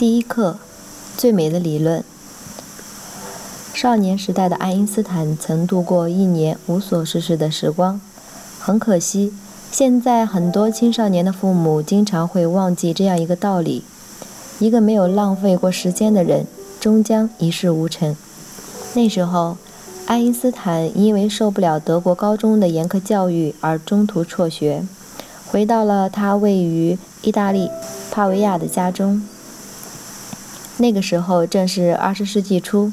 第一课，最美的理论。少年时代的爱因斯坦曾度过一年无所事事的时光。很可惜，现在很多青少年的父母经常会忘记这样一个道理：一个没有浪费过时间的人，终将一事无成。那时候，爱因斯坦因为受不了德国高中的严苛教育而中途辍学，回到了他位于意大利帕维亚的家中。那个时候正是二十世纪初，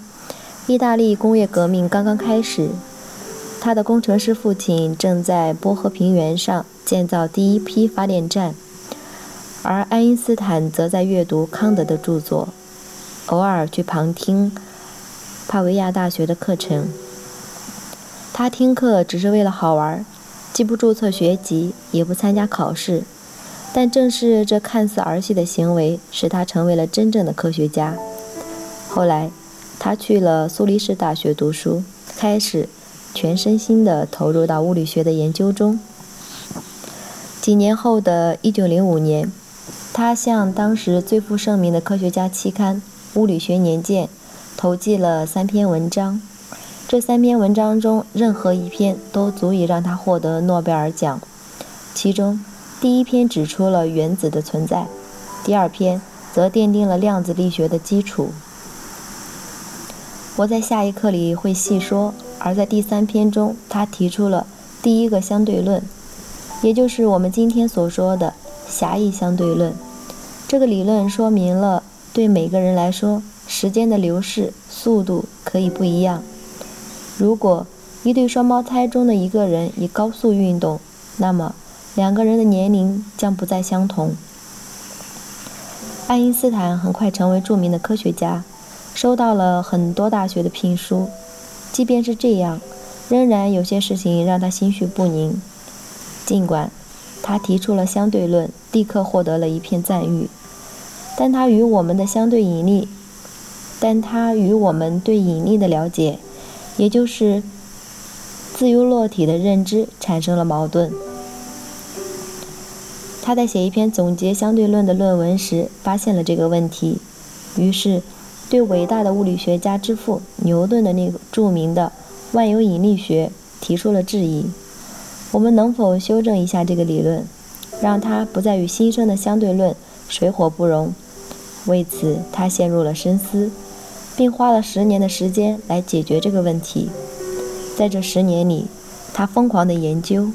意大利工业革命刚刚开始。他的工程师父亲正在波河平原上建造第一批发电站，而爱因斯坦则在阅读康德的著作，偶尔去旁听帕维亚大学的课程。他听课只是为了好玩，既不注册学籍，也不参加考试。但正是这看似儿戏的行为，使他成为了真正的科学家。后来，他去了苏黎世大学读书，开始全身心地投入到物理学的研究中。几年后的一九零五年，他向当时最负盛名的科学家期刊《物理学年鉴》投寄了三篇文章。这三篇文章中，任何一篇都足以让他获得诺贝尔奖。其中，第一篇指出了原子的存在，第二篇则奠定了量子力学的基础。我在下一课里会细说。而在第三篇中，他提出了第一个相对论，也就是我们今天所说的狭义相对论。这个理论说明了，对每个人来说，时间的流逝速度可以不一样。如果一对双胞胎中的一个人以高速运动，那么两个人的年龄将不再相同。爱因斯坦很快成为著名的科学家，收到了很多大学的聘书。即便是这样，仍然有些事情让他心绪不宁。尽管他提出了相对论，立刻获得了一片赞誉，但他与我们的相对引力，但他与我们对引力的了解，也就是自由落体的认知产生了矛盾。他在写一篇总结相对论的论文时，发现了这个问题，于是对伟大的物理学家之父牛顿的那个著名的万有引力学提出了质疑。我们能否修正一下这个理论，让它不再与新生的相对论水火不容？为此，他陷入了深思，并花了十年的时间来解决这个问题。在这十年里，他疯狂地研究，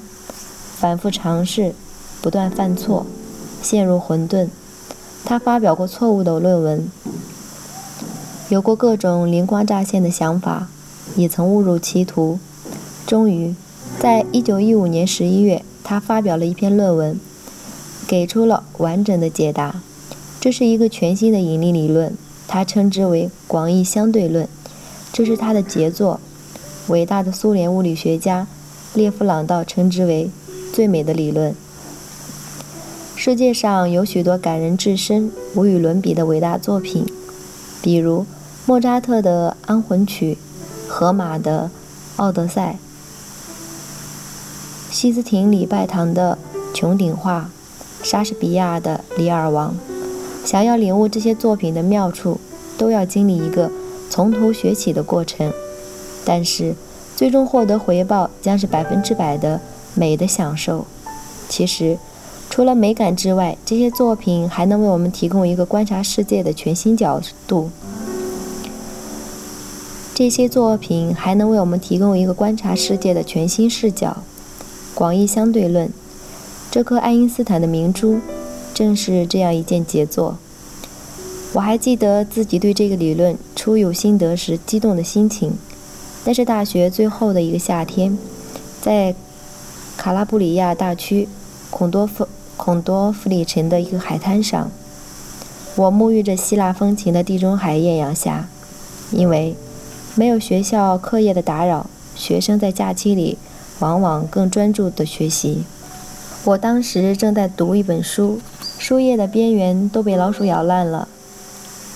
反复尝试。不断犯错，陷入混沌。他发表过错误的论文，有过各种灵光乍现的想法，也曾误入歧途。终于，在一九一五年十一月，他发表了一篇论文，给出了完整的解答。这是一个全新的引力理论，他称之为广义相对论。这是他的杰作，伟大的苏联物理学家列夫·朗道称之为最美的理论。世界上有许多感人至深、无与伦比的伟大作品，比如莫扎特的《安魂曲》，荷马的《奥德赛》，西斯廷礼拜堂的《穹顶画》，莎士比亚的《李尔王》。想要领悟这些作品的妙处，都要经历一个从头学起的过程。但是，最终获得回报将是百分之百的美的享受。其实。除了美感之外，这些作品还能为我们提供一个观察世界的全新角度。这些作品还能为我们提供一个观察世界的全新视角。广义相对论，这颗爱因斯坦的明珠，正是这样一件杰作。我还记得自己对这个理论初有心得时激动的心情。那是大学最后的一个夏天，在卡拉布里亚大区孔多夫孔多弗里城的一个海滩上，我沐浴着希腊风情的地中海艳阳下，因为没有学校课业的打扰，学生在假期里往往更专注地学习。我当时正在读一本书，书页的边缘都被老鼠咬烂了。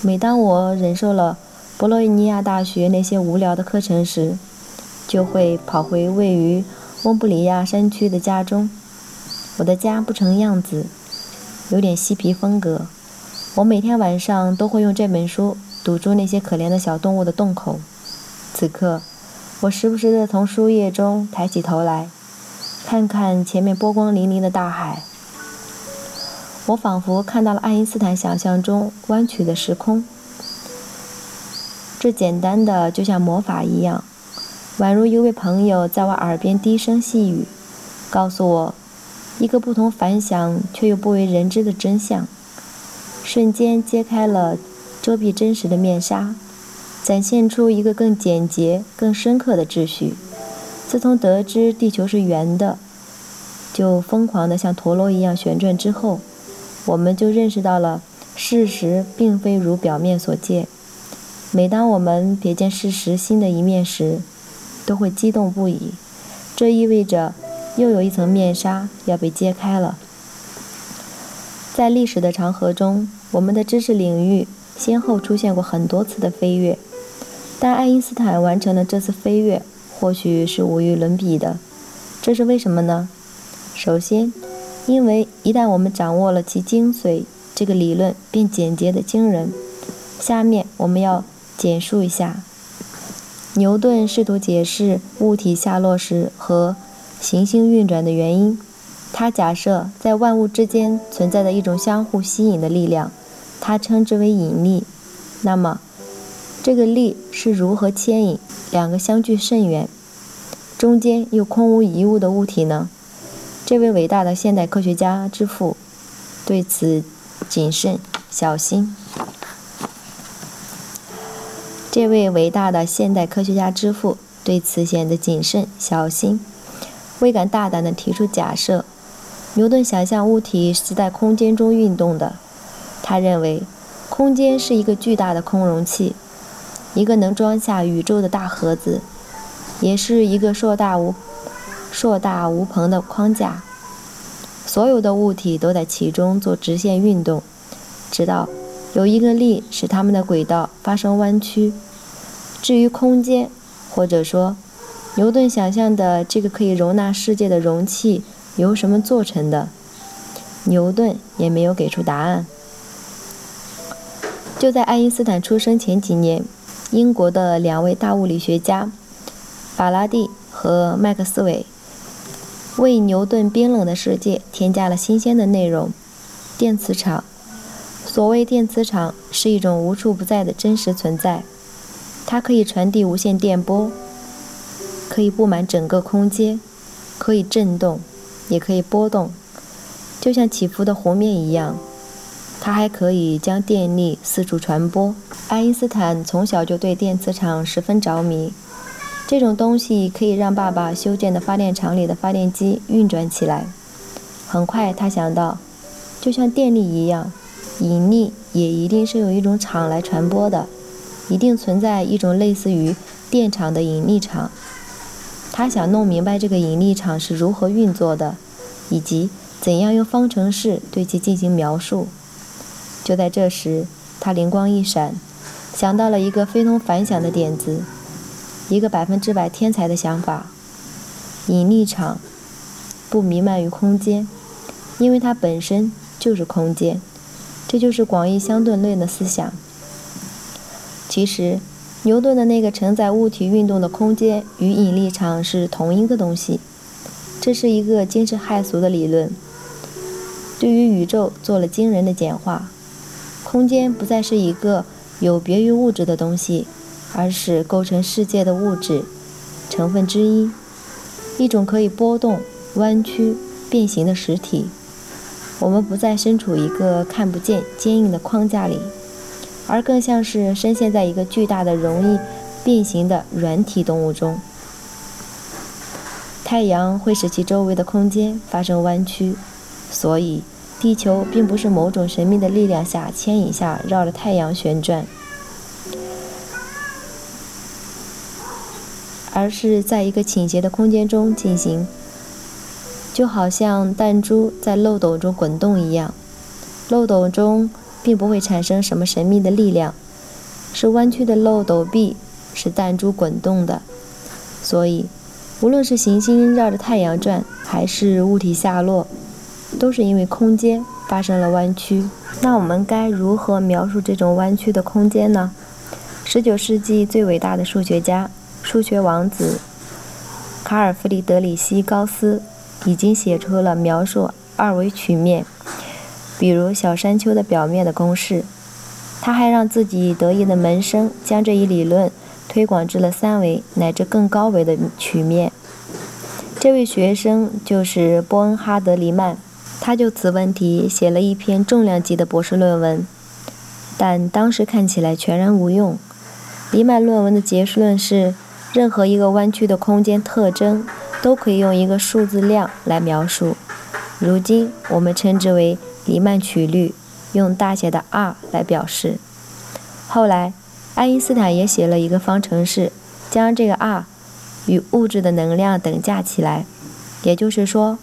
每当我忍受了博洛尼亚大学那些无聊的课程时，就会跑回位于翁布里亚山区的家中。我的家不成样子，有点嬉皮风格。我每天晚上都会用这本书堵住那些可怜的小动物的洞口。此刻，我时不时地从书页中抬起头来，看看前面波光粼粼的大海。我仿佛看到了爱因斯坦想象中弯曲的时空，这简单的就像魔法一样，宛如一位朋友在我耳边低声细语，告诉我一个不同凡响却又不为人知的真相，瞬间揭开了遮蔽真实的面纱，展现出一个更简洁、更深刻的秩序。自从得知地球是圆的，就疯狂地像陀螺一样旋转之后。我们就认识到了，事实并非如表面所见。每当我们瞥见事实新的一面时，都会激动不已。这意味着又有一层面纱要被揭开了。在历史的长河中，我们的知识领域先后出现过很多次的飞跃，但爱因斯坦完成了这次飞跃，或许是无与伦比的。这是为什么呢？首先，因为一旦我们掌握了其精髓，这个理论便简洁的惊人。下面我们要简述一下牛顿试图解释物体下落时和行星运转的原因。他假设在万物之间存在着一种相互吸引的力量，他称之为引力。那么，这个力是如何牵引两个相距甚远、中间又空无一物的物体呢？这位伟大的现代科学家之父对此谨慎小心。这位伟大的现代科学家之父对此显得谨慎小心，未敢大胆地提出假设。牛顿想象物体是在空间中运动的，他认为空间是一个巨大的空容器，一个能装下宇宙的大盒子，也是一个硕大无。硕大无朋的框架，所有的物体都在其中做直线运动，直到有一个力使它们的轨道发生弯曲。至于空间，或者说牛顿想象的这个可以容纳世界的容器由什么做成的，牛顿也没有给出答案。就在爱因斯坦出生前几年，英国的两位大物理学家法拉第和麦克斯韦。为牛顿冰冷的世界添加了新鲜的内容。电磁场，所谓电磁场是一种无处不在的真实存在，它可以传递无线电波，可以布满整个空间，可以震动，也可以波动，就像起伏的湖面一样。它还可以将电力四处传播。爱因斯坦从小就对电磁场十分着迷。这种东西可以让爸爸修建的发电厂里的发电机运转起来。很快，他想到，就像电力一样，引力也一定是有一种场来传播的，一定存在一种类似于电场的引力场。他想弄明白这个引力场是如何运作的，以及怎样用方程式对其进行描述。就在这时，他灵光一闪，想到了一个非同凡响的点子。一个百分之百天才的想法：引力场不弥漫于空间，因为它本身就是空间。这就是广义相对论的思想。其实，牛顿的那个承载物体运动的空间与引力场是同一个东西。这是一个惊世骇俗的理论，对于宇宙做了惊人的简化。空间不再是一个有别于物质的东西。而是构成世界的物质成分之一，一种可以波动、弯曲、变形的实体。我们不再身处一个看不见、坚硬的框架里，而更像是深陷在一个巨大的、容易变形的软体动物中。太阳会使其周围的空间发生弯曲，所以地球并不是某种神秘的力量下牵引下绕着太阳旋转，而是在一个倾斜的空间中进行，就好像弹珠在漏斗中滚动一样。漏斗中并不会产生什么神秘的力量，是弯曲的漏斗壁使弹珠滚动的，所以。无论是行星绕着太阳转，还是物体下落，都是因为空间发生了弯曲。那我们该如何描述这种弯曲的空间呢十九世纪最伟大的数学家、数学王子卡尔·弗里德里希·高斯已经写出了描述二维曲面，比如小山丘的表面的公式。他还让自己得意的门生将这一理论。推广至了三维乃至更高维的曲面。这位学生就是波恩哈德·黎曼，他就此问题写了一篇重量级的博士论文，但当时看起来全然无用。黎曼论文的结束论是：任何一个弯曲的空间特征都可以用一个数字量来描述，如今我们称之为黎曼曲率，用大写的 R 来表示。后来。爱因斯坦也写了一个方程式，将这个 r 与物质的能量等价起来，也就是说，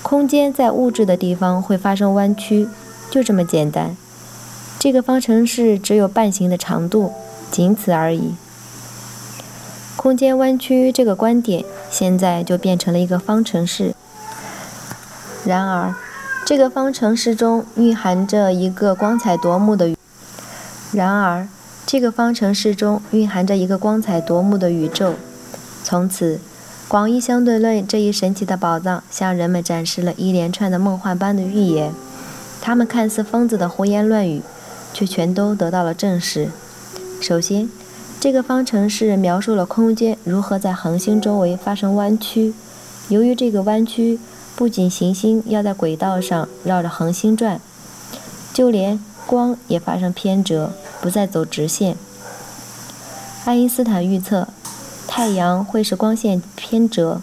空间在物质的地方会发生弯曲，就这么简单。这个方程式只有半径的长度，仅此而已。空间弯曲这个观点现在就变成了一个方程式。然而，这个方程式中蕴含着一个光彩夺目的。然而。这个方程式中蕴含着一个光彩夺目的宇宙。从此，广义相对论这一神奇的宝藏向人们展示了一连串的梦幻般的预言。他们看似疯子的胡言乱语，却全都得到了证实。首先，这个方程式描述了空间如何在恒星周围发生弯曲。由于这个弯曲，不仅行星要在轨道上绕着恒星转，就连光也发生偏折。不再走直线。爱因斯坦预测太阳会使光线偏折，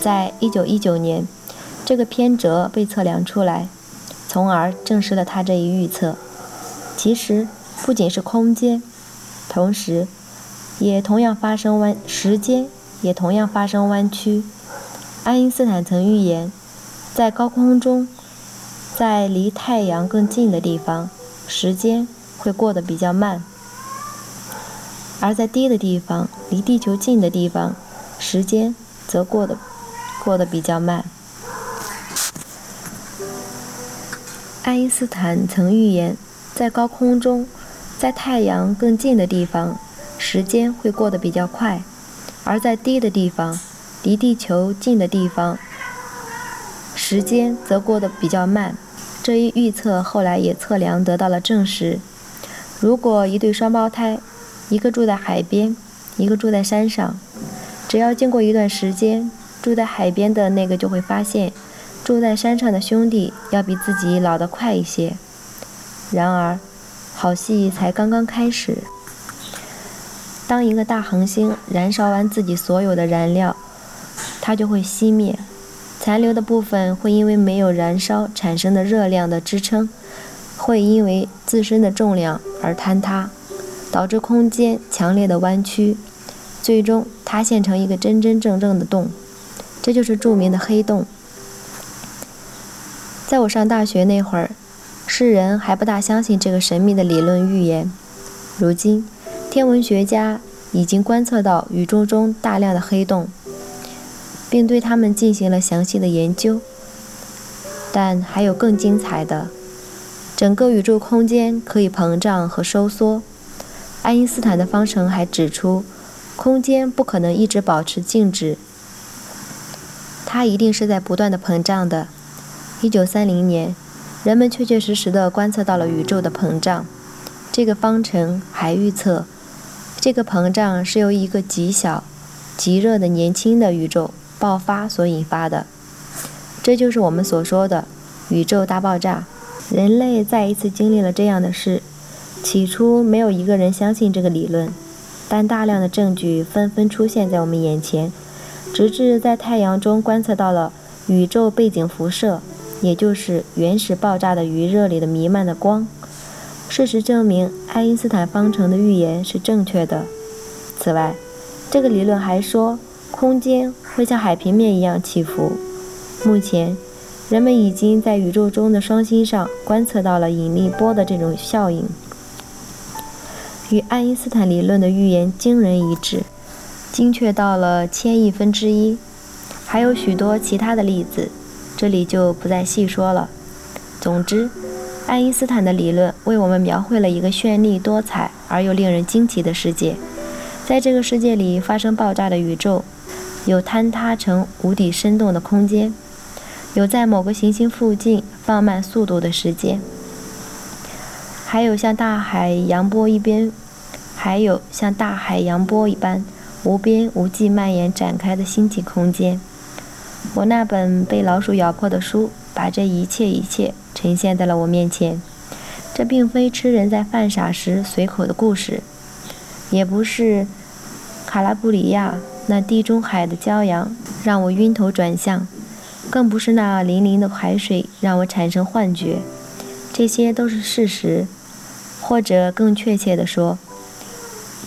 在一九一九年，这个偏折被测量出来，从而证实了他这一预测。其实不仅是空间，同时也同样发生弯，时间也同样发生弯曲。爱因斯坦曾预言，在高空中，在离太阳更近的地方，时间。会过得比较慢，而在低的地方，离地球近的地方，时间则过得过得比较慢。爱因斯坦曾预言，在高空中，在太阳更近的地方，时间会过得比较快；而在低的地方，离地球近的地方，时间则过得比较慢。这一预测后来也测量得到了证实。如果一对双胞胎，一个住在海边，一个住在山上，只要经过一段时间，住在海边的那个就会发现，住在山上的兄弟要比自己老得快一些。然而，好戏才刚刚开始。当一个大恒星燃烧完自己所有的燃料，它就会熄灭，残留的部分会因为没有燃烧产生的热量的支撑。会因为自身的重量而坍塌，导致空间强烈的弯曲，最终塌陷成一个真真正正的洞。这就是著名的黑洞。在我上大学那会儿，世人还不大相信这个神秘的理论预言。如今，天文学家已经观测到宇宙中大量的黑洞，并对它们进行了详细的研究。但还有更精彩的。整个宇宙空间可以膨胀和收缩。爱因斯坦的方程还指出，空间不可能一直保持静止，它一定是在不断的膨胀的。一九三零年，人们确确实实地观测到了宇宙的膨胀。这个方程还预测，这个膨胀是由一个极小、极热的年轻的宇宙爆发所引发的。这就是我们所说的宇宙大爆炸。人类再一次经历了这样的事，起初没有一个人相信这个理论，但大量的证据纷纷出现在我们眼前，直至在太阳中观测到了宇宙背景辐射，也就是原始爆炸的余热里的弥漫的光。事实证明，爱因斯坦方程的预言是正确的。此外，这个理论还说空间会像海平面一样起伏。目前，人们已经在宇宙中的双星上观测到了引力波的这种效应，与爱因斯坦理论的预言惊人一致，精确到了千亿分之一。还有许多其他的例子，这里就不再细说了。总之，爱因斯坦的理论为我们描绘了一个绚丽多彩而又令人惊奇的世界。在这个世界里发生爆炸的宇宙，有坍塌成无底深洞的空间。有在某个行星附近放慢速度的时间，还有像大海洋波一边，还有像大海洋波一般无边无际蔓延展开的星际空间。我那本被老鼠咬破的书，把这一切一切呈现在了我面前。这并非吃人在犯傻时随口的故事，也不是卡拉布里亚那地中海的骄阳让我晕头转向。更不是那粼粼的海水让我产生幻觉，这些都是事实，或者更确切地说，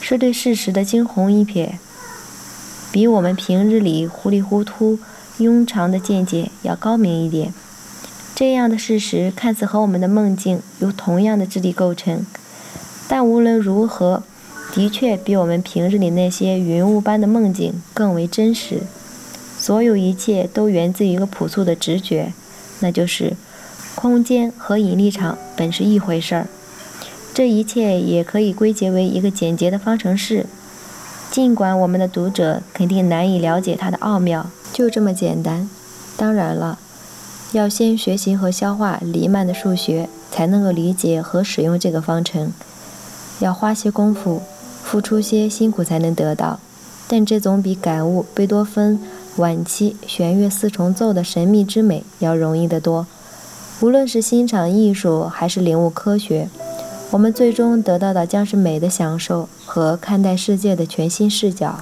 是对事实的惊鸿一瞥，比我们平日里糊里糊涂、庸常的见解要高明一点。这样的事实看似和我们的梦境有同样的质地构成，但无论如何，的确比我们平日里那些云雾般的梦境更为真实。所有一切都源自于一个朴素的直觉，那就是空间和引力场本是一回事儿。这一切也可以归结为一个简洁的方程式，尽管我们的读者肯定难以了解它的奥妙，就这么简单。当然了，要先学习和消化黎曼的数学，才能够理解和使用这个方程。要花些功夫，付出些辛苦才能得到，但这总比感悟贝多芬。晚期弦乐四重奏的神秘之美要容易得多。无论是欣赏艺术还是领悟科学，我们最终得到的将是美的享受和看待世界的全新视角。